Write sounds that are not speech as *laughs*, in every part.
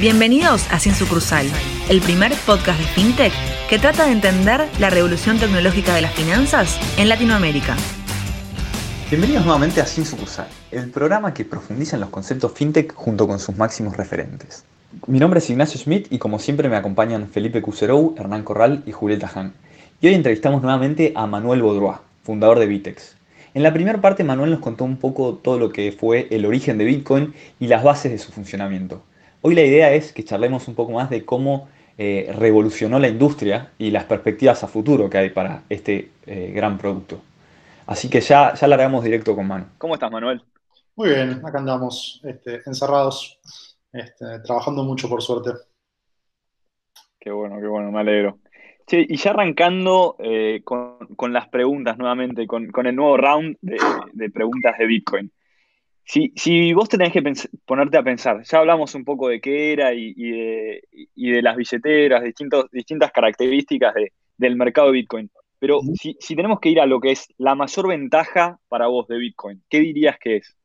Bienvenidos a Sin Sucursal, el primer podcast de FinTech que trata de entender la revolución tecnológica de las finanzas en Latinoamérica. Bienvenidos nuevamente a Sin Sucursal, el programa que profundiza en los conceptos FinTech junto con sus máximos referentes. Mi nombre es Ignacio Schmidt y como siempre me acompañan Felipe Cuserou, Hernán Corral y Julieta Han. Y hoy entrevistamos nuevamente a Manuel Baudrois, fundador de Bitex. En la primera parte Manuel nos contó un poco todo lo que fue el origen de Bitcoin y las bases de su funcionamiento. Hoy la idea es que charlemos un poco más de cómo eh, revolucionó la industria y las perspectivas a futuro que hay para este eh, gran producto. Así que ya, ya largamos directo con Manu. ¿Cómo estás, Manuel? Muy bien, acá andamos este, encerrados, este, trabajando mucho por suerte. Qué bueno, qué bueno, me alegro. Che, y ya arrancando eh, con, las preguntas nuevamente, con, el nuevo round de preguntas de Bitcoin. Si, vos tenés que ponerte a pensar, ya hablamos un poco de qué era y, de, las billeteras, distintas características del mercado de Bitcoin, pero si, tenemos que ir a lo que es la mayor ventaja para vos de Bitcoin, ¿qué dirías que es?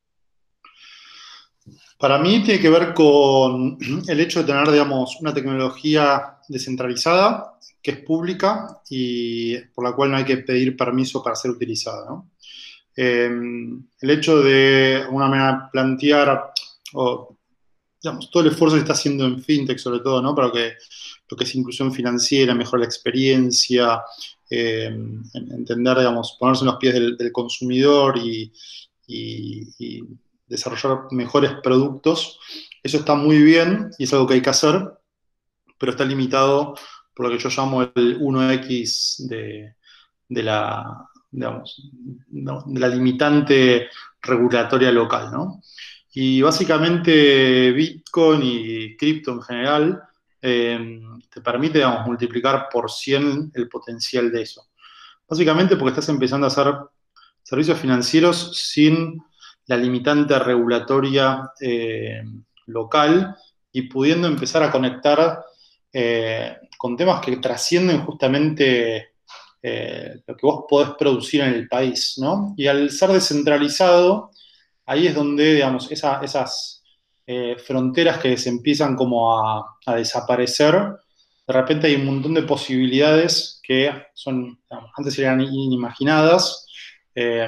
Para mí tiene que ver con el hecho de tener, digamos, una tecnología descentralizada, que es pública y por la cual no hay que pedir permiso para ser utilizada, ¿no? Em, el hecho de, una manera, plantear, digamos, todo el esfuerzo que está haciendo en FinTech, sobre todo, ¿no? Para que lo que es inclusión financiera, mejorar la experiencia, em, entender, digamos, ponerse en los pies del, consumidor y, desarrollar mejores productos, eso está muy bien y es algo que hay que hacer, pero está limitado por lo que yo llamo el 1X de la, digamos, la limitante regulatoria local, ¿no? Y básicamente Bitcoin y cripto en general eh, te permite, multiplicar por 100 el potencial de eso. Básicamente porque estás empezando a hacer servicios financieros sin la limitante regulatoria eh, local y pudiendo empezar a conectar eh, con temas que trascienden justamente eh, lo que vos podés producir en el país, ¿no? Y al ser descentralizado, ahí es donde, digamos, esas eh, fronteras que se empiezan como a, desaparecer, de repente hay un montón de posibilidades que son, antes eran inimaginadas, eh,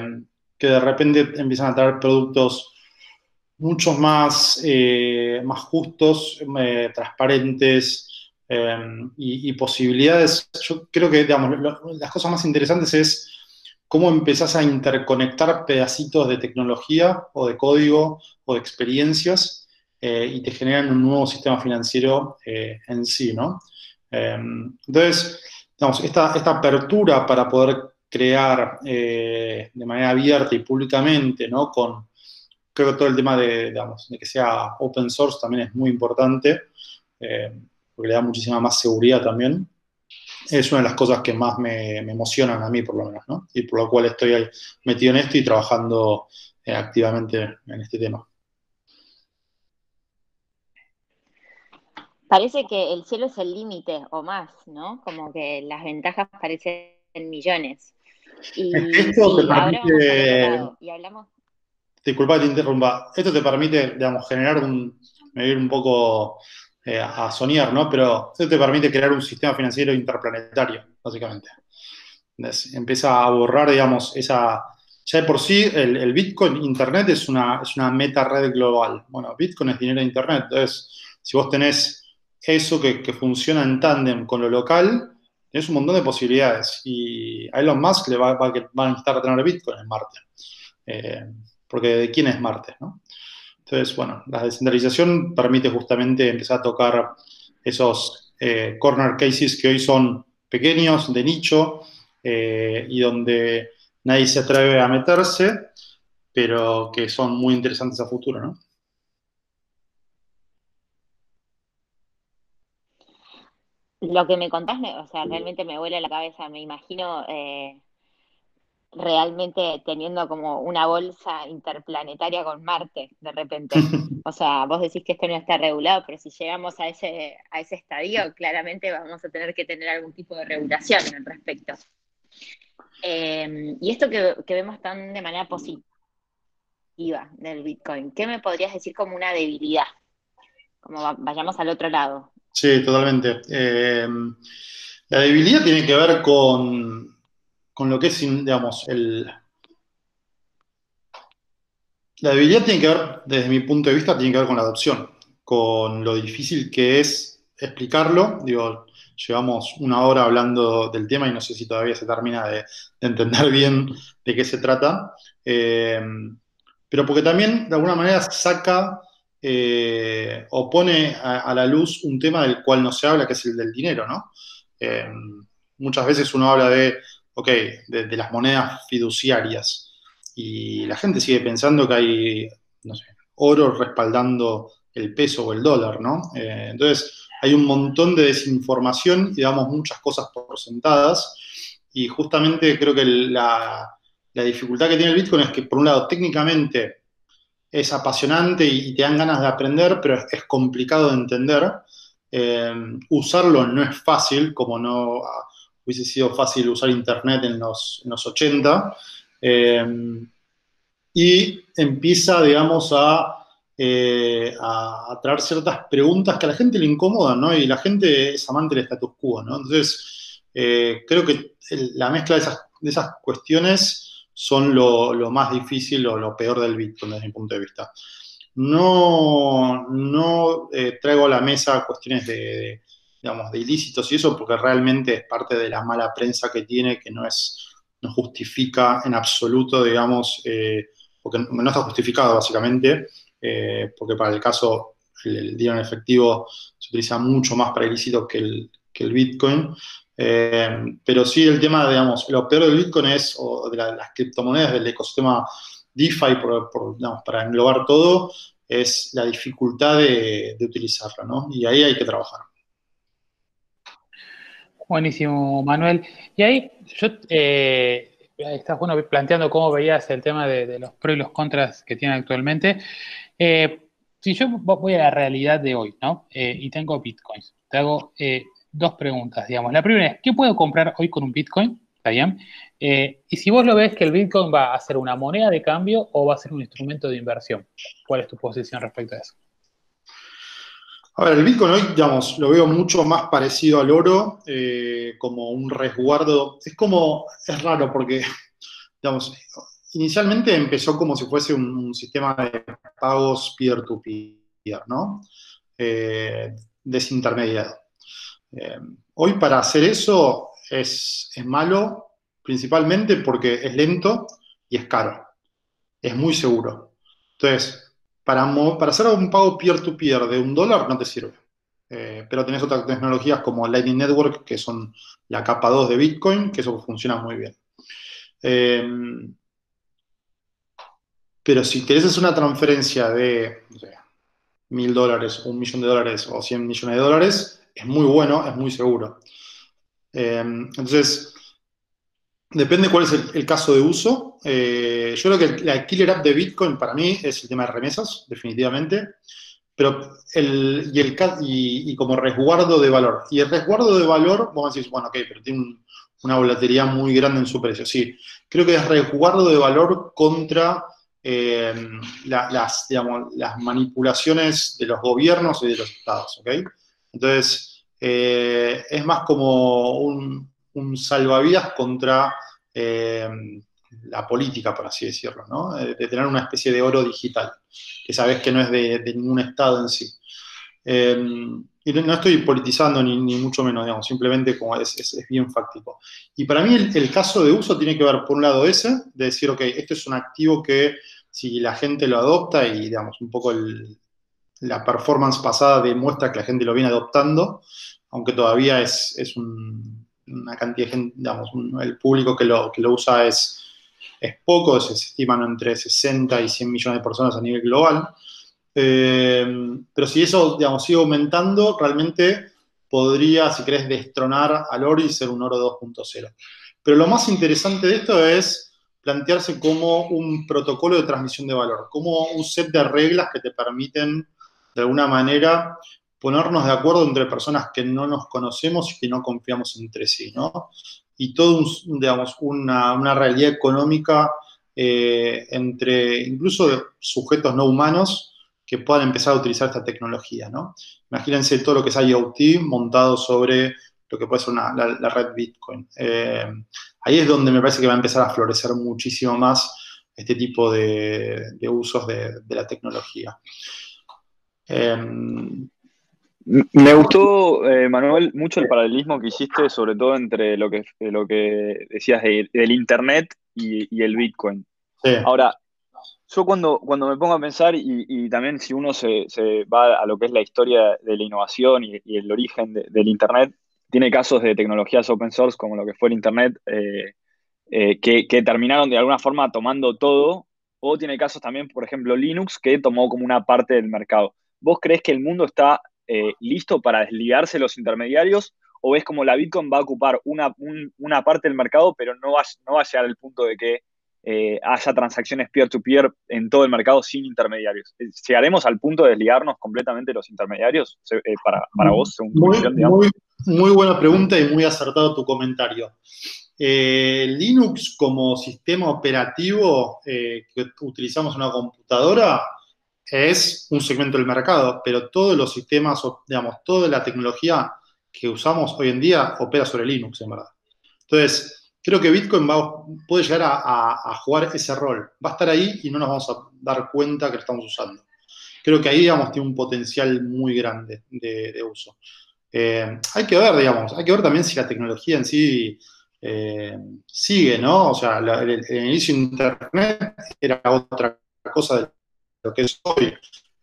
que de repente empiezan a traer productos mucho más, más justos, transparentes, Em, y, posibilidades. Yo creo que, las cosas más interesantes es cómo empezás a interconectar pedacitos de tecnología o de código o de experiencias eh, y te generan un nuevo sistema financiero eh, en sí, ¿no? Em, entonces, digamos, esta, esta, apertura para poder crear eh, de manera abierta y públicamente, ¿no? Con, creo que todo el tema de que sea open source también es muy importante porque le da muchísima más seguridad también. Es una de las cosas que más me, emocionan a mí, por lo menos, ¿no? Y por lo cual estoy metido en esto y trabajando eh, activamente en este tema. Parece que el cielo es el límite o más, ¿no? Como que las ventajas parecen millones. Y, Esto te permite... y hablamos... Disculpa que te interrumpa. Esto te permite, digamos, generar un, medir un poco eh, a soñar, ¿no? Pero eso te permite crear un sistema financiero interplanetario, básicamente. empieza a borrar, digamos, esa... Ya de por sí, el, Bitcoin, Internet es una, es una meta red global. Bueno, Bitcoin es dinero de Internet. Entonces, si vos tenés eso que, funciona en tándem con lo local, tenés un montón de posibilidades. Y a Elon Musk le va, va, a necesitar tener Bitcoin en Marte. Eh, porque ¿de quién es Marte? ¿no? Entonces, bueno, la descentralización permite justamente empezar a tocar esos eh, corner cases que hoy son pequeños, de nicho, eh, y donde nadie se atreve a meterse, pero que son muy interesantes a futuro, ¿no? Lo que me contás, o sea, realmente me vuela la cabeza. Me imagino eh, realmente teniendo como una bolsa interplanetaria con Marte de repente. *laughs* O sea, vos decís que esto no está regulado, pero si llegamos a ese, a ese estadio, claramente vamos a tener que tener algún tipo de regulación al respecto. Em, y esto que, vemos tan de manera positiva del Bitcoin, ¿qué me podrías decir como una debilidad? como vayamos al otro lado. Sí, totalmente. Eh, la debilidad tiene que ver con, con lo que es, digamos, el... La debilidad tiene que ver, desde mi punto de vista, tiene que ver con la adopción, con lo difícil que es explicarlo. Digo, llevamos una hora hablando del tema y no sé si todavía se termina de, entender *laughs* bien de qué se trata. Eh, pero porque también, de alguna manera, saca eh, o pone a, la luz un tema del cual no se habla, que es el del dinero, ¿no? Eh, muchas veces uno habla de, ok, de, las monedas fiduciarias y la gente sigue pensando que hay, no sé, oro respaldando el peso o el dólar, ¿no? Eh, entonces, hay un montón de desinformación y damos muchas cosas por sentadas y justamente creo que la, dificultad que tiene el Bitcoin es que, por un lado, técnicamente es apasionante y, te dan ganas de aprender, pero es, complicado de entender. Eh, usarlo no es fácil, como no hubiese sido fácil usar Internet en los, 80. Eh, y empieza, digamos, eh, a, a, traer ciertas preguntas que a la gente le incomodan, ¿no? Y la gente es amante del status quo, ¿no? Entonces, creo que la mezcla de esas, de esas cuestiones son lo, más difícil o lo peor del Bitcoin desde mi punto de vista. No, no eh, traigo a la mesa cuestiones de, digamos, de ilícitos y eso porque realmente es parte de la mala prensa que tiene, que no es, no justifica en absoluto, digamos, eh, porque no está justificado básicamente, eh, porque para el caso el, dinero en efectivo se utiliza mucho más para ilícitos que el, que el Bitcoin, eh, pero sí, el tema, digamos, lo peor del Bitcoin es, o de las criptomonedas, del ecosistema DeFi, para englobar todo, es la dificultad de, utilizarla, ¿no? Y ahí hay que trabajar. Buenísimo, Manuel. Y ahí yo eh, estás bueno planteando cómo veías el tema de, los pros y los contras que tiene actualmente. Eh, si yo voy a la realidad de hoy, ¿no? y tengo bitcoins, te hago dos preguntas, digamos. La primera es, ¿qué puedo comprar hoy con un Bitcoin? ¿Está? Eh, y si vos lo ves que el Bitcoin va a ser una moneda de cambio o va a ser un instrumento de inversión, ¿cuál es tu posición respecto a eso? A ver, el Bitcoin hoy, digamos, lo veo mucho más parecido al oro, eh, como un resguardo. Es como, es raro porque, *laughs* digamos, inicialmente empezó como si fuese un, sistema de pagos peer-to-peer, ¿no? Eh, desintermediado. Eh, hoy para hacer eso es, malo, principalmente porque es lento y es caro. Es muy seguro. Entonces, para, para hacer un pago peer-to-peer de un dólar no te sirve. Eh, pero tenés otras tecnologías como Lightning Network, que son la capa 2 de Bitcoin, que eso funciona muy bien. Eh, pero si querés hacer una transferencia de mil dólares, un millón de dólares o 100 millones de dólares, es muy bueno, es muy seguro. Eh, entonces, depende cuál es el, caso de uso. Eh, yo creo que la killer app de Bitcoin para mí es el tema de remesas, definitivamente. Pero el, y, el, y, como resguardo de valor. Y el resguardo de valor, vamos a decir, bueno, ok, pero tiene una volatilidad muy grande en su precio. Sí, creo que es resguardo de valor contra eh, las manipulaciones de los gobiernos y de los estados. ¿ok? Entonces, eh, es más como un, salvavidas contra eh, la política, por así decirlo, ¿no? De, tener una especie de oro digital, que sabes que no es de, ningún Estado en sí. Eh, y no estoy politizando ni, mucho menos, digamos, simplemente como es, bien fáctico. Y para mí el, caso de uso tiene que ver, por un lado, ese, de decir, ok, este es un activo que si la gente lo adopta y, digamos, un poco la performance pasada demuestra que la gente lo viene adoptando, aunque todavía es, una cantidad de gente, digamos, el público que lo, que lo usa es, es poco, se estiman entre 60 y 100 millones de personas a nivel global. Eh, pero si eso, digamos, sigue aumentando, realmente podría, si querés, destronar al oro y ser un oro 2.0. Pero lo más interesante de esto es plantearse como un protocolo de transmisión de valor, como un set de reglas que te permiten de alguna manera ponernos de acuerdo entre personas que no nos conocemos y que no confiamos entre sí, ¿no? Y todo, digamos, una, realidad económica eh, entre incluso sujetos no humanos que puedan empezar a utilizar esta tecnología, ¿no? Imagínense todo lo que es IoT montado sobre lo que puede ser la, red Bitcoin. Eh, ahí es donde me parece que va a empezar a florecer muchísimo más este tipo de, usos de, la tecnología. Em, me gustó, eh, Manuel, mucho el paralelismo que hiciste, sobre todo entre lo que, lo que decías del Internet y, el Bitcoin. Ahora, yo cuando, cuando me pongo a pensar, y, también si uno se, va a lo que es la historia de la innovación y, el origen del Internet, tiene casos de tecnologías open source como lo que fue el Internet, eh, eh, que, que, terminaron de alguna forma tomando todo, o tiene casos también, por ejemplo, Linux, que tomó como una parte del mercado. ¿Vos crees que el mundo está eh, listo para desligarse los intermediarios? ¿O ves como la Bitcoin va a ocupar una, parte del mercado, pero no va, no va a llegar al punto de que eh, haya transacciones peer-to-peer en todo el mercado sin intermediarios? ¿Llegaremos al punto de desligarnos completamente los intermediarios eh, para, vos, según tu muy, muy, muy, buena pregunta y muy acertado tu comentario. Linux como sistema operativo que utilizamos en una computadora es un segmento del mercado, pero todos los sistemas, digamos, toda la tecnología que usamos hoy en día opera sobre Linux, en verdad. Entonces, creo que Bitcoin puede llegar a, jugar ese rol. Va a estar ahí y no nos vamos a dar cuenta que lo estamos usando. Creo que ahí, digamos, tiene un potencial muy grande de, uso. Eh, hay que ver, digamos, hay que ver también si la tecnología en sí eh, sigue, ¿no? O sea, el, el, inicio de Internet era otra cosa de lo que es hoy.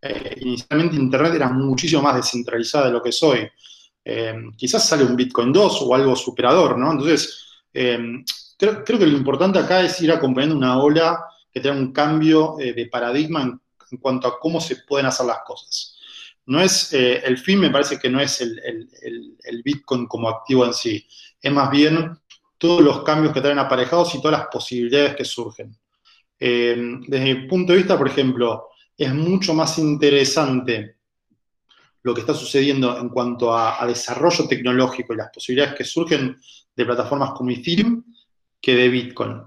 Eh, inicialmente Internet era muchísimo más descentralizada de lo que es hoy. Eh, quizás sale un Bitcoin 2 o algo superador, ¿no? Entonces, eh, creo, que lo importante acá es ir acompañando una ola que tenga un cambio de paradigma en, cuanto a cómo se pueden hacer las cosas. No es, el fin me parece que no es el Bitcoin como activo en sí, es más bien todos los cambios que traen aparejados y todas las posibilidades que surgen. desde mi punto de vista, por ejemplo, es mucho más interesante lo que está sucediendo en cuanto a, desarrollo tecnológico y las posibilidades que surgen de plataformas como Ethereum que de Bitcoin.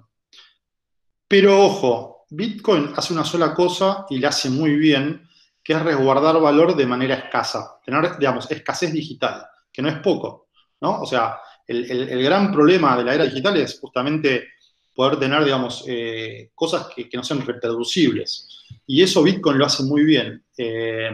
Pero ojo, Bitcoin hace una sola cosa y la hace muy bien, que es resguardar valor de manera escasa, tener, digamos, escasez digital, que no es poco, ¿no? O sea, el, gran problema de la era digital es justamente poder tener, digamos, eh, cosas que, no sean reproducibles. Y eso Bitcoin lo hace muy bien. Eh,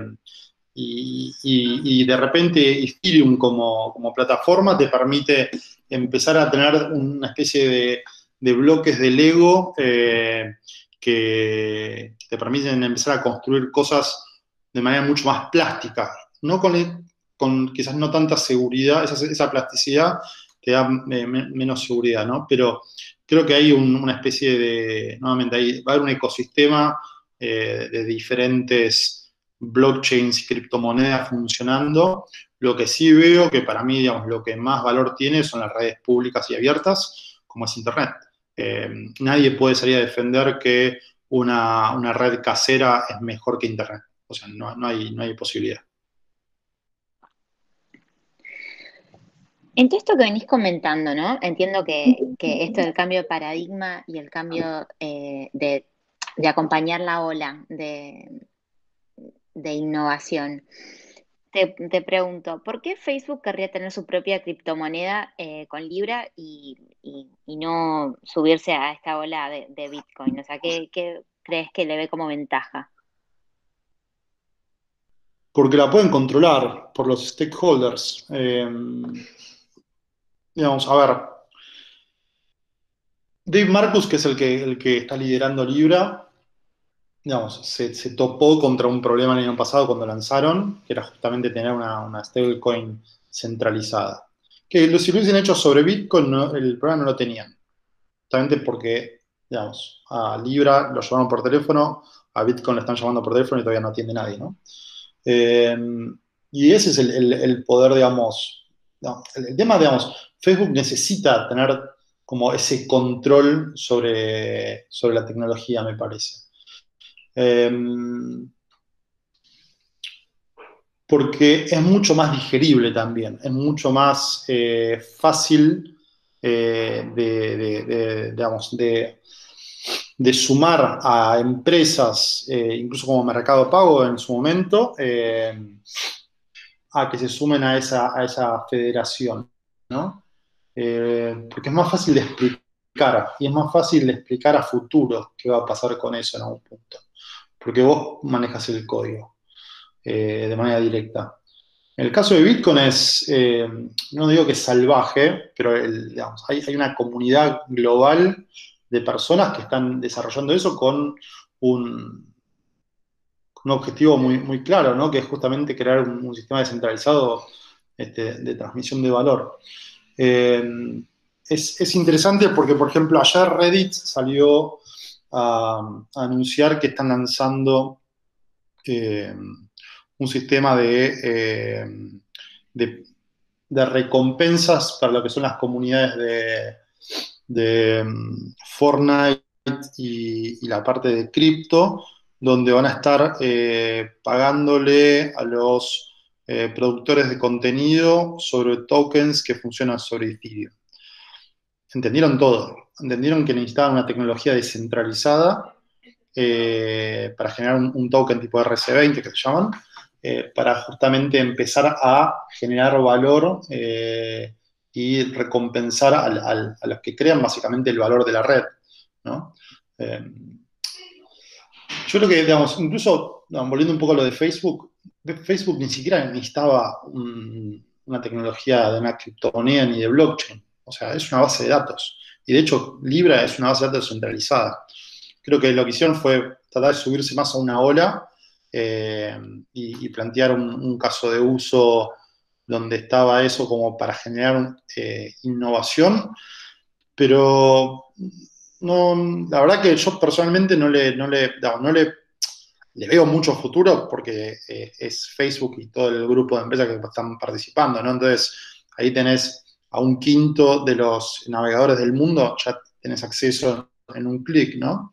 y, de repente Ethereum como, plataforma te permite empezar a tener una especie de, bloques de Lego eh, que te permiten empezar a construir cosas de manera mucho más plástica, no con, quizás no tanta seguridad, esa, plasticidad te da menos seguridad, ¿no? Pero creo que hay una especie de, nuevamente, ahí va a haber un ecosistema eh, de diferentes blockchains y criptomonedas funcionando. Lo que sí veo que para mí, digamos, lo que más valor tiene son las redes públicas y abiertas, como es Internet. Eh, nadie puede salir a defender que una, red casera es mejor que Internet. O sea, no, hay, no hay posibilidad. En todo esto que venís comentando, ¿no? Entiendo que, esto del cambio de paradigma y el cambio eh, de de acompañar la ola de, innovación. Te, pregunto, ¿por qué Facebook querría tener su propia criptomoneda eh, con Libra y, no subirse a esta ola de, Bitcoin? O sea, ¿qué, crees que le ve como ventaja? Porque la pueden controlar por los stakeholders. Eh, digamos, a ver, Dave Marcus, que es el que, el que está liderando Libra, digamos, se, topó contra un problema el año pasado cuando lanzaron, que era justamente tener una, stablecoin centralizada. Que si lo hubiesen hecho sobre Bitcoin, el problema no lo tenían. Justamente porque, digamos, a Libra lo llamaron por teléfono, a Bitcoin lo están llamando por teléfono y todavía no atiende nadie, ¿no? Eh, y ese es el, poder, digamos, el, tema, digamos, Facebook necesita tener como ese control sobre, sobre la tecnología, me parece. Em, porque es mucho más digerible también, es mucho más eh, fácil eh, de, de, sumar a empresas, eh, incluso como Mercado Pago en su momento, a que se sumen a esa, a esa federación, ¿no? Eh, porque es más fácil de explicar y es más fácil de explicar a futuro qué va a pasar con eso en algún punto, porque vos manejas el código de manera directa. En el caso de Bitcoin es, no digo que salvaje, pero hay, una comunidad global de personas que están desarrollando eso con un, objetivo muy, muy claro, ¿no? que es justamente crear un, sistema descentralizado este, de transmisión de valor. Eh, es, interesante porque, por ejemplo, ayer Reddit salió a, anunciar que están lanzando eh, un sistema de, eh, de, de, recompensas para lo que son las comunidades de, de mm, Fortnite y, la parte de cripto, donde van a estar pagándole a los eh, productores de contenido sobre tokens que funcionan sobre Ethereum. Entendieron todo, entendieron que necesitaban una tecnología descentralizada eh, para generar un, token tipo RC20 que se llaman, para justamente empezar a generar valor y recompensar a los que crean básicamente el valor de la red. Eh, yo creo que, digamos, incluso volviendo un poco a lo de Facebook, Facebook ni siquiera necesitaba una tecnología de una criptomoneda ni de blockchain. O sea, es una base de datos. Y de hecho, Libra es una base de datos centralizada. Creo que lo que hicieron fue tratar de subirse más a una ola eh, y, plantear un, caso de uso donde estaba eso como para generar eh, innovación, pero no, la verdad que yo personalmente no le, no le, no, le, le, veo mucho futuro porque eh, es Facebook y todo el grupo de empresas que están participando, ¿no? Entonces, ahí tenés a un quinto de los navegadores del mundo, ya tenés acceso en un clic, ¿no?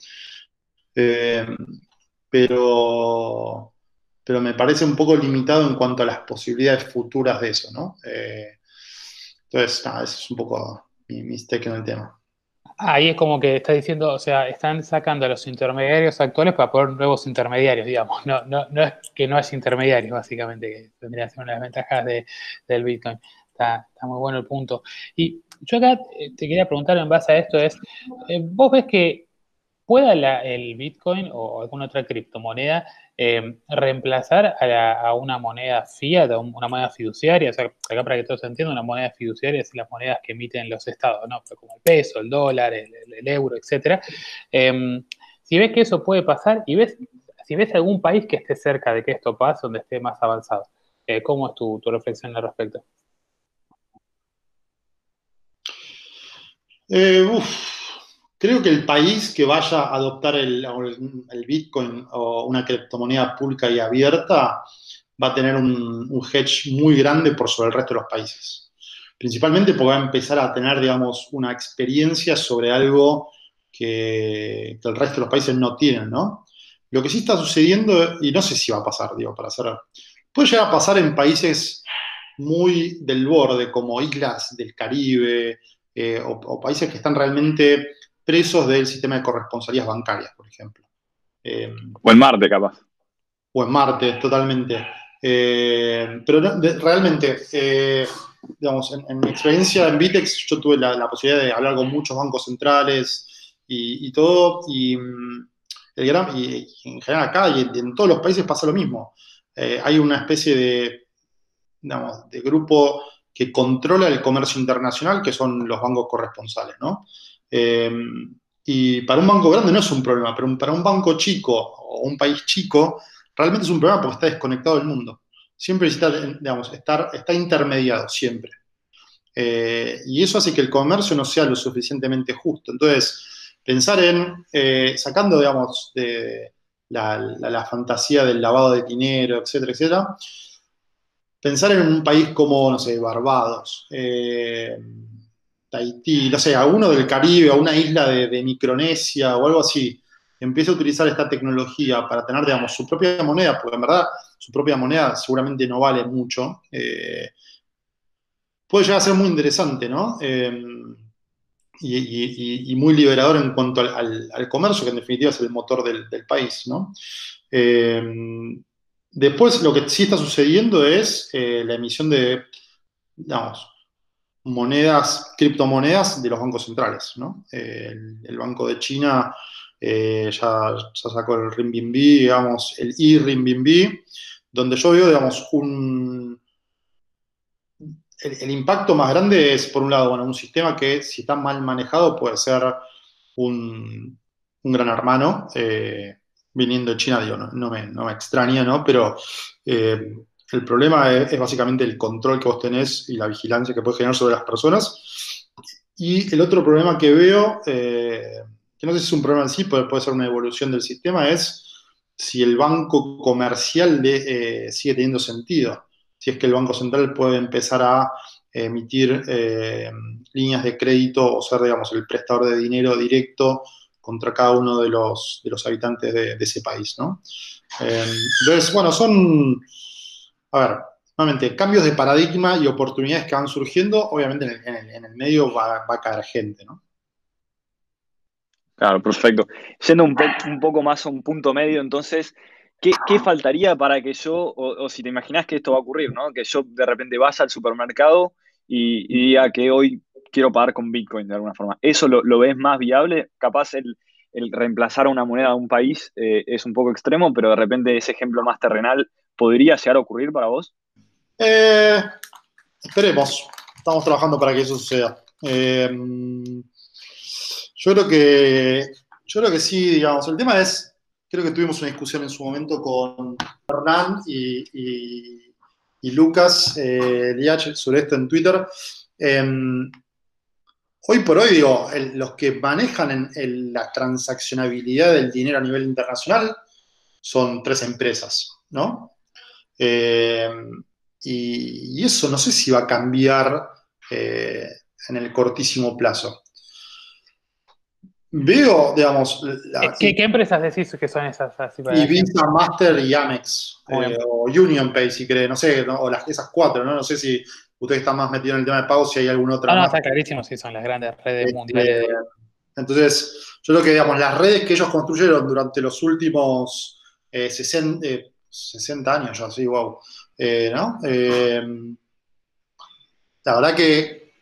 Eh, pero pero me parece un poco limitado en cuanto a las posibilidades futuras de eso, ¿no? Eh, entonces, nada, ese es un poco mi mistake en el tema. Ahí es como que está diciendo, o sea, están sacando a los intermediarios actuales para poner nuevos intermediarios, digamos. No, no, no es que no es intermediarios, básicamente, que tendría que ser una de las ventajas del Bitcoin. Está, está, muy bueno el punto. Y yo acá eh, te quería preguntar en base a esto, es, eh, ¿vos ves que pueda el Bitcoin o alguna otra criptomoneda eh, reemplazar a, una moneda fiat, a una moneda fiduciaria? O sea, acá para que todos entiendan, una moneda fiduciaria es las monedas que emiten los estados, ¿no? Como el peso, el dólar, el, euro, etcétera. Em, si ves que eso puede pasar y ves, si ves algún país que esté cerca de que esto pase, donde esté más avanzado, eh, ¿cómo es tu, reflexión al respecto? Eh, Creo que el país que vaya a adoptar el, Bitcoin o una criptomoneda pública y abierta va a tener un, hedge muy grande por sobre el resto de los países. Principalmente porque va a empezar a tener, digamos, una experiencia sobre algo que, el resto de los países no tienen, ¿no? Lo que sí está sucediendo, y no sé si va a pasar, digo, para hacer, puede llegar a pasar en países muy del borde, como islas del Caribe, eh, o, países que están realmente presos del sistema de corresponsalías bancarias, por ejemplo. Eh, o en Marte, capaz. O en Marte, totalmente. Eh, pero realmente, eh, digamos, en, mi experiencia en Vitex, yo tuve la, posibilidad de hablar con muchos bancos centrales y, todo, y, mm, en general acá y en, todos los países pasa lo mismo. hay una especie de, digamos, de grupo que controla el comercio internacional, que son los bancos corresponsales, ¿no? Eh, y para un banco grande no es un problema, pero para un banco chico o un país chico, realmente es un problema porque está desconectado del mundo. Siempre necesita, digamos, está intermediado, siempre. Eh, y eso hace que el comercio no sea lo suficientemente justo. Entonces, pensar en, eh, sacando, digamos, de la, fantasía del lavado de dinero, etcétera, etcétera, pensar en un país como, no sé, Barbados, Tahití, no sé, a uno del Caribe, a una isla de, Micronesia o algo así, empieza a utilizar esta tecnología para tener, digamos, su propia moneda, porque en verdad su propia moneda seguramente no vale mucho, eh, puede llegar a ser muy interesante, ¿no? Eh, y, muy liberador en cuanto al, comercio, que en definitiva es el motor del, país. ¿no? Eh, después, lo que sí está sucediendo es eh, la emisión de, digamos, monedas, criptomonedas de los bancos centrales. ¿no? el, Banco de China ya, ya, sacó el Renminbi, digamos, el i-Renminbi, donde yo veo, digamos, un el, impacto más grande es, por un lado, bueno, un sistema que si está mal manejado puede ser un, gran hermano. Eh, viniendo de China, digo, no, me, extraña, ¿no? Pero eh, el problema es, básicamente el control que vos tenés y la vigilancia que puedes generar sobre las personas. Y el otro problema que veo, eh, que no sé si es un problema en sí, puede, puede ser una evolución del sistema, es si el banco comercial sigue teniendo sentido si es que el Banco Central puede empezar a emitir eh, líneas de crédito o ser, digamos, el prestador de dinero directo contra cada uno de los, habitantes de, ese país, ¿no? Eh, entonces, bueno, son, a ver, nuevamente, cambios de paradigma y oportunidades que van surgiendo, obviamente en el, medio va, a caer gente, ¿no? Claro, perfecto. Siendo un, poco más a un punto medio, entonces, ¿Qué, faltaría para que yo, o, si te imaginas que esto va a ocurrir, ¿no? que yo de repente vaya al supermercado y, diga que hoy quiero pagar con Bitcoin de alguna forma? ¿Eso lo, ves más viable? Capaz el, reemplazar una moneda de un país eh, es un poco extremo, pero de repente ese ejemplo más terrenal podría llegar ocurrir para vos? Eh, esperemos. Estamos trabajando para que eso suceda. Eh, yo creo que yo creo que sí, digamos. El tema es creo que tuvimos una discusión en su momento con Hernán y, Lucas eh, sobre esto en Twitter. Em, hoy por hoy, digo, los que manejan la transaccionabilidad del dinero a nivel internacional son tres empresas, ¿no? Em, y, eso no sé si va a cambiar eh, en el cortísimo plazo. Veo, digamos. ¿Qué, empresas decís que son esas? y Visa, Master y Amex. Eh, o Union Pay, si cree, no sé, o las, esas cuatro, ¿no? No sé si ustedes están más metidos en el tema de pagos, si hay alguna otra. No, no, está clarísimo, sí, son las grandes redes este, mundiales. Entonces, yo creo que, digamos, las redes que ellos construyeron durante los últimos 60, eh, 60, eh, años, ya, sí, wow. ¿No? la verdad que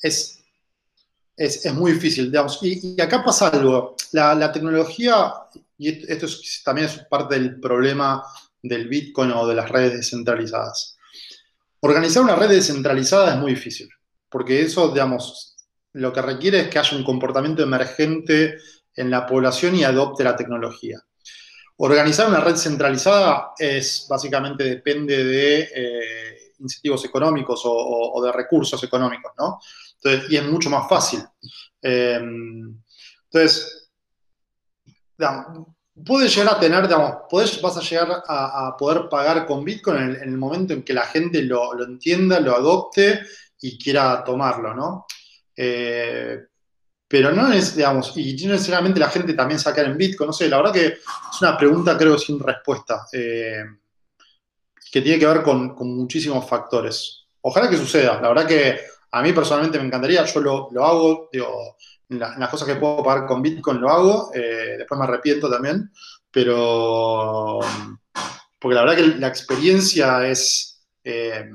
es es, muy difícil, digamos. Y, acá pasa algo. La, tecnología, y esto también es parte del problema del Bitcoin o de las redes descentralizadas. Organizar una red descentralizada es muy difícil, porque eso, digamos, lo que requiere es que haya un comportamiento emergente en la población y adopte la tecnología. Organizar una red centralizada es básicamente depende de eh, incentivos económicos o, de recursos económicos, ¿no? y es mucho más fácil. Em, entonces, puedes llegar a tener, digamos, vas a llegar a, poder pagar con Bitcoin en el, momento en que la gente lo, entienda, lo adopte y quiera tomarlo, ¿no? Eh, pero no es, digamos, y no necesariamente la gente también sacar en Bitcoin, no sé, la verdad que es una pregunta creo sin respuesta, eh, que tiene que ver con, con muchísimos factores. Ojalá que suceda, la verdad que a mí personalmente me encantaría, yo lo, hago, digo, las cosas que puedo pagar con Bitcoin lo hago, eh, después me arrepiento también, pero porque la verdad que la experiencia es, eh,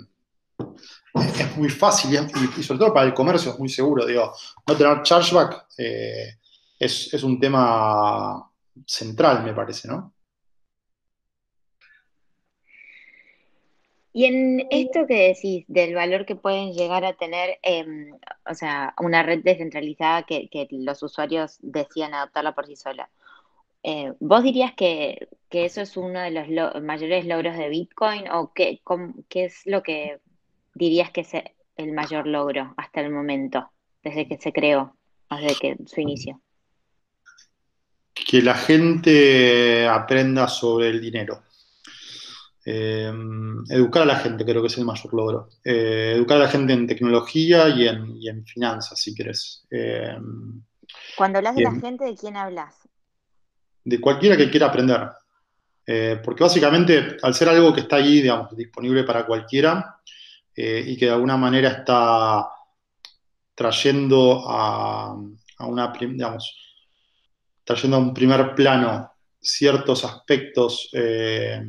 es muy fácil y, sobre todo para el comercio es muy seguro, digo, no tener chargeback eh, es, es un tema central, me parece, ¿no? Y en esto que decís, del valor que pueden llegar a tener, em, o sea, una red descentralizada que, los usuarios decían adoptarla por sí sola, eh, ¿vos dirías que, eso es uno de los mayores logros de Bitcoin o qué, qué es lo que dirías que es el mayor logro hasta el momento, desde que se creó, desde que su inicio? Que la gente aprenda sobre el dinero. Eh, educar a la gente creo que es el mayor logro. Eh, educar a la gente en tecnología y en, finanzas, si querés. Eh, Cuando hablas de la gente, ¿de quién hablas? De cualquiera que quiera aprender. porque básicamente, al ser algo que está ahí, digamos, disponible para cualquiera y que de alguna manera está trayendo a, una, digamos, trayendo a un primer plano ciertos aspectos eh,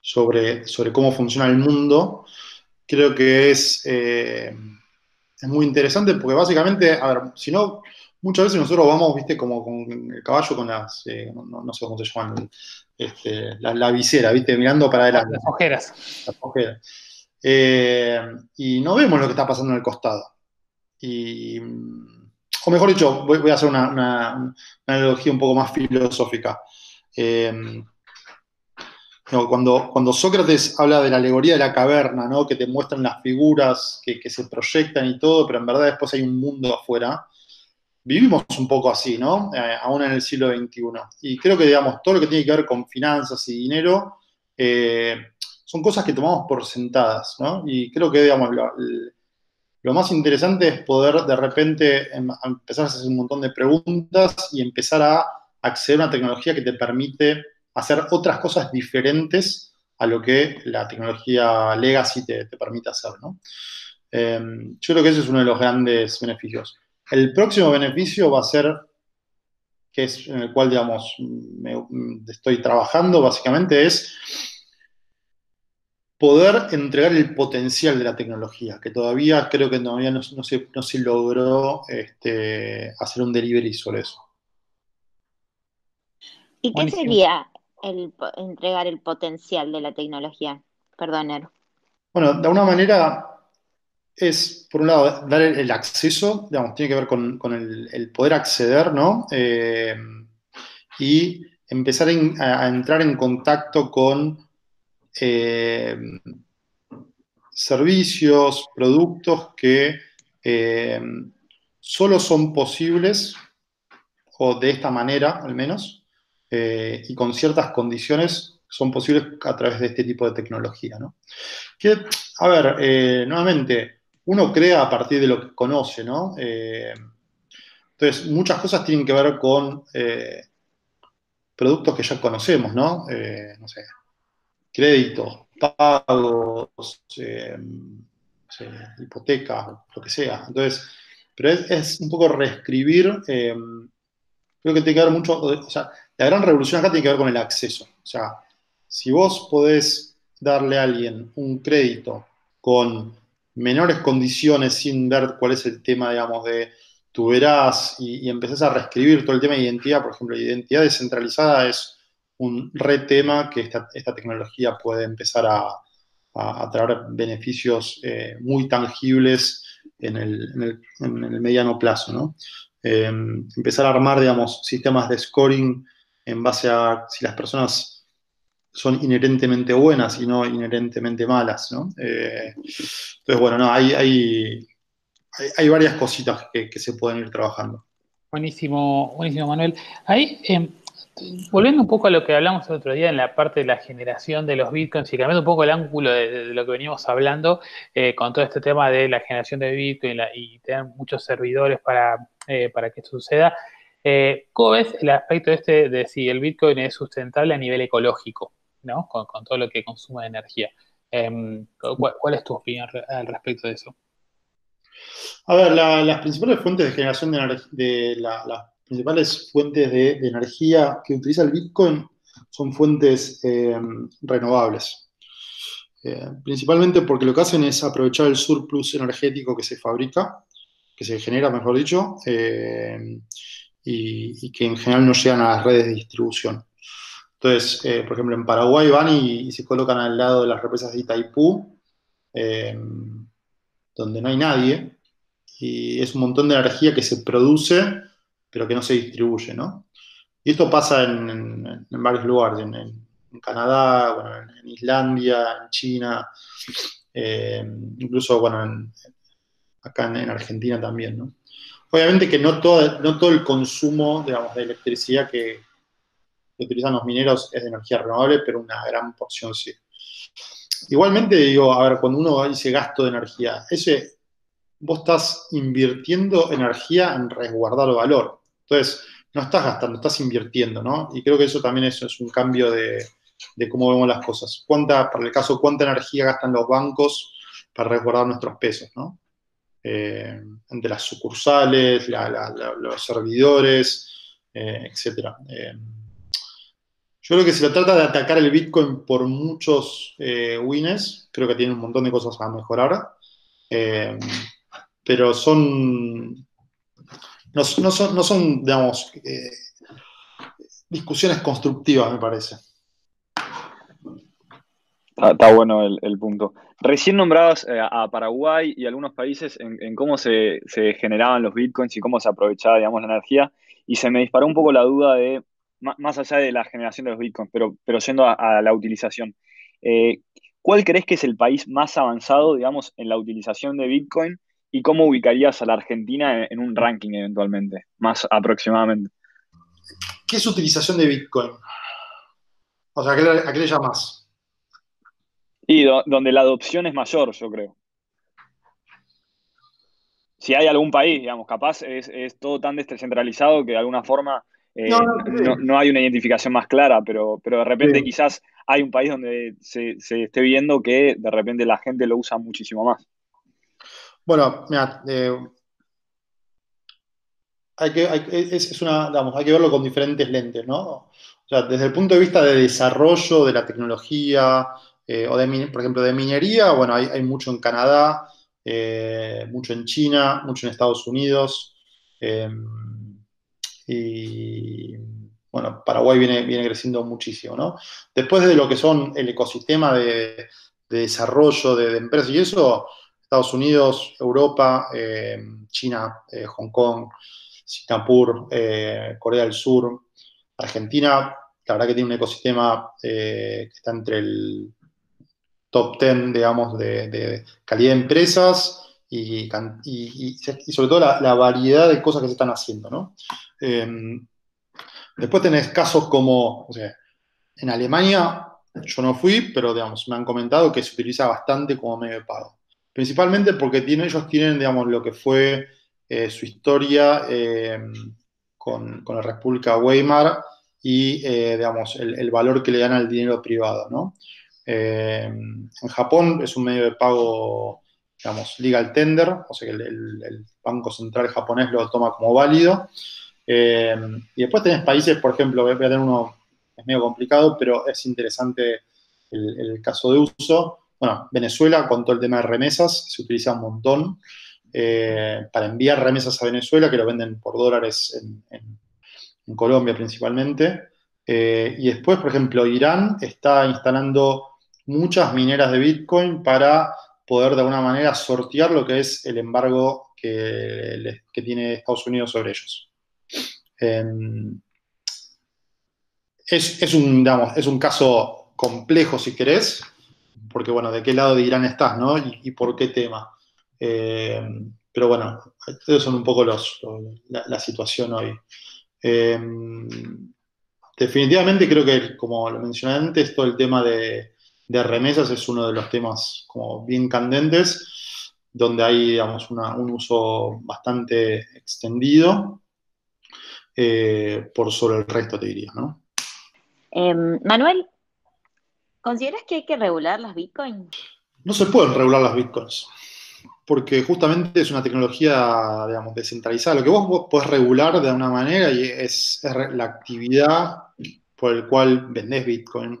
sobre, sobre cómo funciona el mundo, creo que es, eh, es muy interesante porque básicamente, a ver, si no, muchas veces nosotros vamos, viste, como con el caballo con las, eh, no, sé cómo se llaman, este, la, visera, viste, mirando para adelante. Las ojeras. Las ojeras. Y no vemos lo que está pasando en el costado. Y, o mejor dicho, voy, a hacer una, analogía un poco más filosófica. Eh, cuando, cuando, Sócrates habla de la alegoría de la caverna, ¿no? que te muestran las figuras que, se proyectan y todo, pero en verdad después hay un mundo afuera, vivimos un poco así, ¿no? Eh, aún en el siglo XXI. Y creo que, digamos, todo lo que tiene que ver con finanzas y dinero eh, son cosas que tomamos por sentadas, ¿no? Y creo que, digamos, lo más interesante es poder de repente em, empezar a hacer un montón de preguntas y empezar a acceder a una tecnología que te permite hacer otras cosas diferentes a lo que la tecnología legacy te, permite hacer. ¿no? Em, yo creo que ese es uno de los grandes beneficios. El próximo beneficio va a ser, que es en el cual, digamos, estoy trabajando básicamente, es poder entregar el potencial de la tecnología, que todavía creo que todavía no, se, logró este, hacer un delivery sobre eso. ¿Y qué sería el, entregar el potencial de la tecnología? Perdón, Bueno, de alguna manera es, por un lado, dar el, acceso, digamos, tiene que ver con, el, poder acceder, ¿no? Eh, y empezar a entrar en contacto con eh, servicios, productos que eh, solo son posibles, o de esta manera al menos, eh, y con ciertas condiciones son posibles a través de este tipo de tecnología. ¿no? Que, a ver, nuevamente, uno crea a partir de lo que conoce, ¿no? entonces, muchas cosas tienen que ver con productos que ya conocemos, ¿no? no sé, créditos, pagos, eh, hipoteca, lo que sea. Entonces, pero es, un poco reescribir, eh, creo que tiene que ver mucho, o sea, la gran revolución acá tiene que ver con el acceso. O sea, si vos podés darle a alguien un crédito con menores condiciones sin ver cuál es el tema, digamos, de tu verás y, y empezás a reescribir todo el tema de identidad, por ejemplo, identidad descentralizada es un re tema que esta, tecnología puede empezar a, traer beneficios eh, muy tangibles en el, mediano plazo, ¿no? Em, empezar a armar, digamos, sistemas de scoring en base a si las personas son inherentemente buenas y no inherentemente malas, ¿no? Eh, entonces, bueno, no, hay, hay, hay, varias cositas que, se pueden ir trabajando. Buenísimo, buenísimo, Manuel. Em, Volviendo un poco a lo que hablamos el otro día en la parte de la generación de los bitcoins y cambiando un poco el ángulo de, lo que veníamos hablando eh, con todo este tema de la generación de bitcoin y tener muchos servidores para, eh, para que esto suceda, eh, ¿cómo ves el aspecto este de si el bitcoin es sustentable a nivel ecológico, ¿no? con, todo lo que consume de energía? Em, ¿cuál, es tu opinión al respecto de eso? A ver, las principales fuentes de generación de, de la, principales fuentes de, energía que utiliza el Bitcoin son fuentes eh, renovables. Eh, principalmente porque lo que hacen es aprovechar el surplus energético que se fabrica, que se genera, mejor dicho, eh, y, que en general no llegan a las redes de distribución. Entonces, por ejemplo, en Paraguay van y, y, se colocan al lado de las represas de Itaipú, donde no hay nadie, y es un montón de energía que se produce pero que no se distribuye, ¿no? Y esto pasa en, varios lugares, en, Canadá, en, Islandia, en China, eh, incluso, bueno, acá en, Argentina también, ¿no? Obviamente que no todo, no todo el consumo, digamos, de electricidad que, utilizan los mineros es de energía renovable, pero una gran porción sí. Igualmente, digo, a ver, cuando uno dice gasto de energía, ese, vos estás invirtiendo energía en resguardar valor. Entonces, no estás gastando, estás invirtiendo, ¿no? Y creo que eso también es, es un cambio de, cómo vemos las cosas. ¿Cuánta, para el caso, cuánta energía gastan los bancos para resguardar nuestros pesos, ¿no? entre las sucursales, los servidores, etc. yo creo que se trata de atacar el Bitcoin por muchos wins, creo que tiene un montón de cosas a mejorar, pero son, no, son, digamos, discusiones constructivas, me parece. Está, bueno el, punto. Recién nombrabas eh, a Paraguay y algunos países en, cómo se, generaban los bitcoins y cómo se aprovechaba, digamos, la energía, y se me disparó un poco la duda de, más allá de la generación de los bitcoins, pero, pero yendo a, la utilización, eh, ¿cuál crees que es el país más avanzado, digamos, en la utilización de bitcoin y cómo ubicarías a la Argentina en un ranking eventualmente, más aproximadamente? ¿Qué es utilización de Bitcoin? O sea, ¿a qué le, llamas? Y donde la adopción es mayor, yo creo. Si hay algún país, digamos, capaz es, todo tan descentralizado que de alguna forma eh, no, hay una identificación más clara, pero, pero de repente quizás hay un país donde se, esté viendo que de repente la gente lo usa muchísimo más. Bueno, eh, hay que, es, una, hay que verlo con diferentes lentes, ¿no? O sea, desde el punto de vista de desarrollo de la tecnología, eh, o de, por ejemplo, de minería, bueno, hay, mucho en Canadá, eh, mucho en China, mucho en Estados Unidos, em, y bueno, Paraguay viene, viene creciendo muchísimo, ¿no? Después de lo que son el ecosistema de, desarrollo de, empresas y eso, Estados Unidos, Europa, em, China, eh, Hong Kong, Singapur, eh, Corea del Sur, Argentina, la verdad que tiene un ecosistema eh, que está entre el top 10, digamos, de, calidad de empresas y, sobre todo la, variedad de cosas que se están haciendo, ¿no? Em, después tenés casos como, o sea, en Alemania yo no fui, pero digamos, me han comentado que se utiliza bastante como medio de pago. Principalmente porque ellos tienen, lo que fue eh, su historia eh, con, la República Weimar y, eh, el, valor que le dan al dinero privado, ¿no? en Japón es un medio de pago, digamos, legal tender, o sea que el, Banco Central japonés lo toma como válido. y después tenés países, por ejemplo, voy a tener uno, es medio complicado, pero es interesante el, el caso de uso. Bueno, Venezuela, con todo el tema de remesas, se utiliza un montón. Eh, para enviar remesas a Venezuela, que lo venden por dólares en, Colombia principalmente. Eh, y después, por ejemplo, Irán está instalando muchas mineras de Bitcoin para poder de alguna manera sortear lo que es el embargo que, tiene Estados Unidos sobre ellos. Em, es, un, es un caso complejo, si querés, porque, bueno, de qué lado de Irán estás, ¿no? y por qué tema. Eh, pero bueno, esos son un poco los, la, situación hoy. Eh, definitivamente creo que, como lo mencioné antes, todo el tema de, remesas es uno de los temas como bien candentes, donde hay, digamos, un uso bastante extendido eh, por sobre el resto, te diría, ¿no? Manuel, ¿consideras que hay que regular las bitcoins? No se pueden regular las bitcoins porque justamente es una tecnología, digamos, descentralizada. Lo que vos, podés regular de alguna manera y es, la actividad por el cual vendés Bitcoin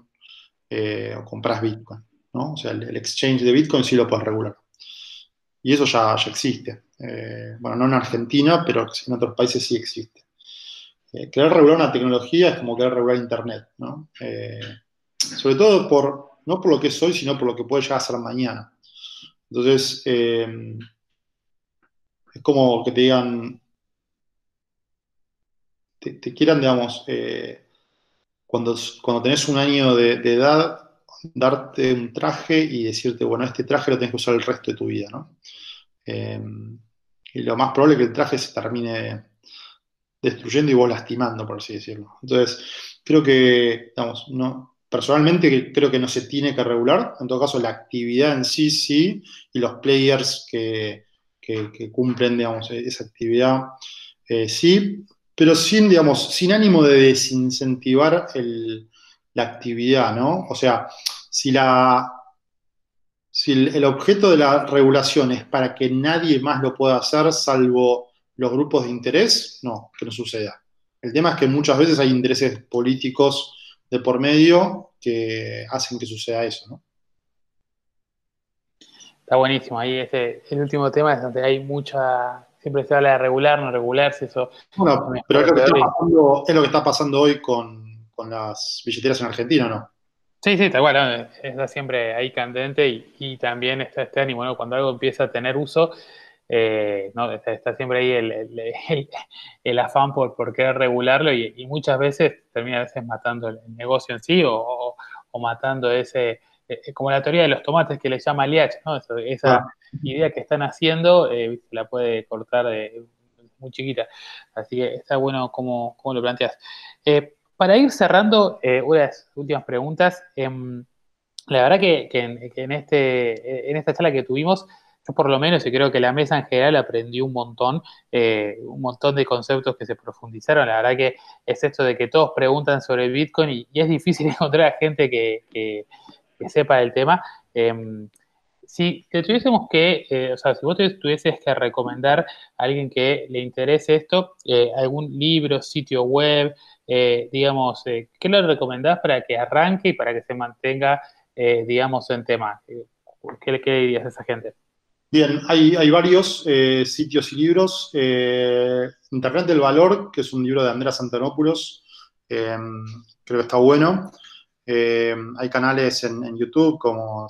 eh, o compras Bitcoin, ¿no? O sea, el, exchange de Bitcoin sí lo puedes regular. Y eso ya, ya existe. Eh, bueno, no en Argentina, pero en otros países sí existe. Eh, querer regular una tecnología es como querer regular Internet, ¿no? Sobre todo por, no por lo que es hoy, sino por lo que puede llegar a ser mañana. Entonces, eh, es como que te digan, te, quieran, digamos, eh, cuando, cuando tenés un año de, edad, darte un traje y decirte, bueno, este traje lo tenés que usar el resto de tu vida, ¿no? Eh, y lo más probable es que el traje se termine destruyendo y vos lastimando, por así decirlo. Entonces, creo que, digamos, no, Personalmente creo que no se tiene que regular, en todo caso la actividad en sí sí, y los players que, cumplen digamos, esa actividad eh, sí, pero sin, digamos, sin ánimo de desincentivar la actividad, ¿no? O sea, si la, si el, objeto de la regulación es para que nadie más lo pueda hacer salvo los grupos de interés, no, que no suceda. El tema es que muchas veces hay intereses políticos de por medio que hacen que suceda eso, ¿no? Está buenísimo. Ahí ese, el último tema es donde hay mucha. Siempre se habla de regular, no regularse, eso. Bueno, pero es lo, que está pasando, hoy con, con las billeteras en Argentina, ¿no? Sí, sí, está igual, está siempre ahí candente y, también está este ánimo, ¿no? Cuando algo empieza a tener uso, eh, ¿no? Está, siempre ahí el, *laughs* el, afán por, por, querer regularlo y, muchas veces termina a veces matando el negocio en sí o, matando ese, eh, como la teoría de los tomates que le llama Liach, ¿no? esa ah. idea que están haciendo eh, la puede cortar de, muy chiquita. Así que está bueno cómo, cómo lo planteas. Eh, para ir cerrando, eh, unas últimas preguntas. Em, la verdad que, en, este, en esta charla que tuvimos, yo por lo menos, y creo que la mesa en general aprendió un montón, eh, un montón de conceptos que se profundizaron. La verdad que es esto de que todos preguntan sobre Bitcoin y, es difícil *laughs* encontrar a gente que, sepa el tema. Em, si te tuviésemos que, eh, o sea, si vos tuvieses que recomendar a alguien que le interese esto, algún libro, sitio web, eh, digamos, eh, ¿qué le recomendás para que arranque y para que se mantenga, eh, digamos, en tema? ¿Qué, le dirías a esa gente? Bien, hay, varios sitios y libros. Internet del Valor, que es un libro de Andrea Santanopoulos, creo que está bueno. hay canales en, YouTube como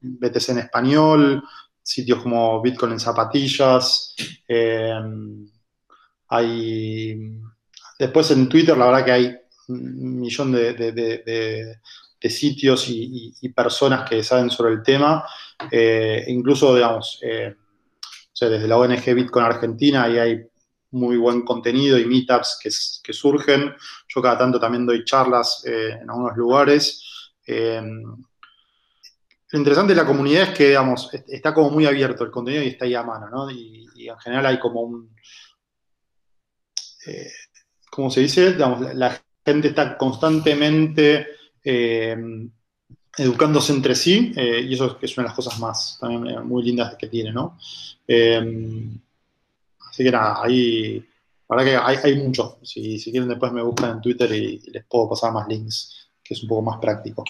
BTC en español, sitios como Bitcoin en zapatillas. hay Después en Twitter, la verdad que hay un millón de, sitios y, personas que saben sobre el tema. Eh, incluso, digamos, eh, desde la ONG Bitcoin Argentina, ahí hay muy buen contenido y meetups que, surgen. Yo cada tanto también doy charlas eh, en algunos lugares. lo interesante de la comunidad es que, digamos, está como muy abierto el contenido y está ahí a mano, ¿no? Y, en general hay como un como se dice, la, gente está constantemente eh, educándose entre sí, eh, y eso es una de las cosas más también eh, muy lindas que tiene, ¿no? así que nada, ahí, la verdad que hay, mucho. Si, quieren después me buscan en Twitter y, les puedo pasar más links, que es un poco más práctico.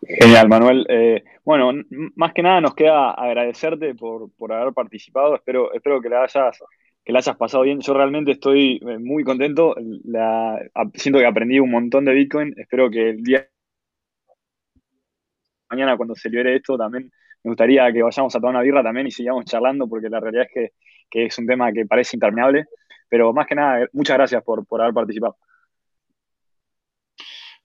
Genial, Manuel. bueno, más que nada nos queda agradecerte por, por haber participado. Espero, espero que le hayas que la hayas pasado bien. Yo realmente estoy eh, muy contento. siento que aprendí un montón de Bitcoin. Espero que el día mañana cuando se libere esto también me gustaría que vayamos a tomar una birra también y sigamos charlando porque la realidad es que, es un tema que parece interminable. Pero más que nada, muchas gracias por, haber participado.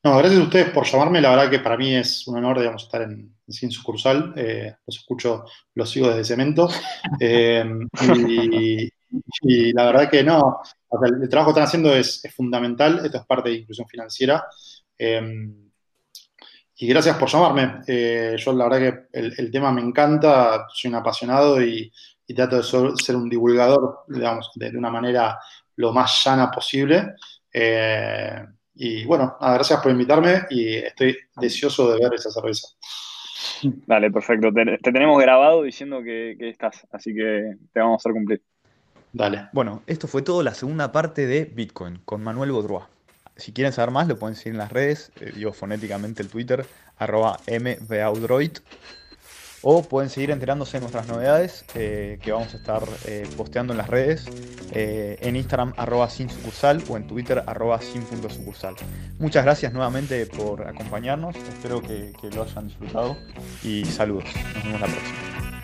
No, gracias a ustedes por llamarme. La verdad que para mí es un honor, digamos, estar en, Sin Sucursal. Eh, los escucho, los sigo desde Cemento. *laughs* Eh, y la verdad que no, el, trabajo que están haciendo es, fundamental, esto es parte de inclusión financiera. Em, y gracias por llamarme. Eh, yo la verdad que el, tema me encanta, soy un apasionado y, trato de ser, un divulgador, digamos, de, una manera lo más llana posible. Eh, y bueno, gracias por invitarme y estoy deseoso de ver esa cerveza. Dale, perfecto. Te, tenemos grabado diciendo que, que, estás, así que te vamos a hacer cumplir. Bueno, esto fue todo la segunda parte de Bitcoin con Manuel Baudrois. Si quieren saber más, lo pueden seguir en las redes, eh, digo fonéticamente el Twitter, arroba mbaudroid. O pueden seguir enterándose de nuestras novedades eh, que vamos a estar eh, posteando en las redes, en Instagram arroba sin sucursal o en Twitter arroba. Muchas gracias nuevamente por acompañarnos, espero que lo hayan disfrutado y saludos, nos vemos la próxima.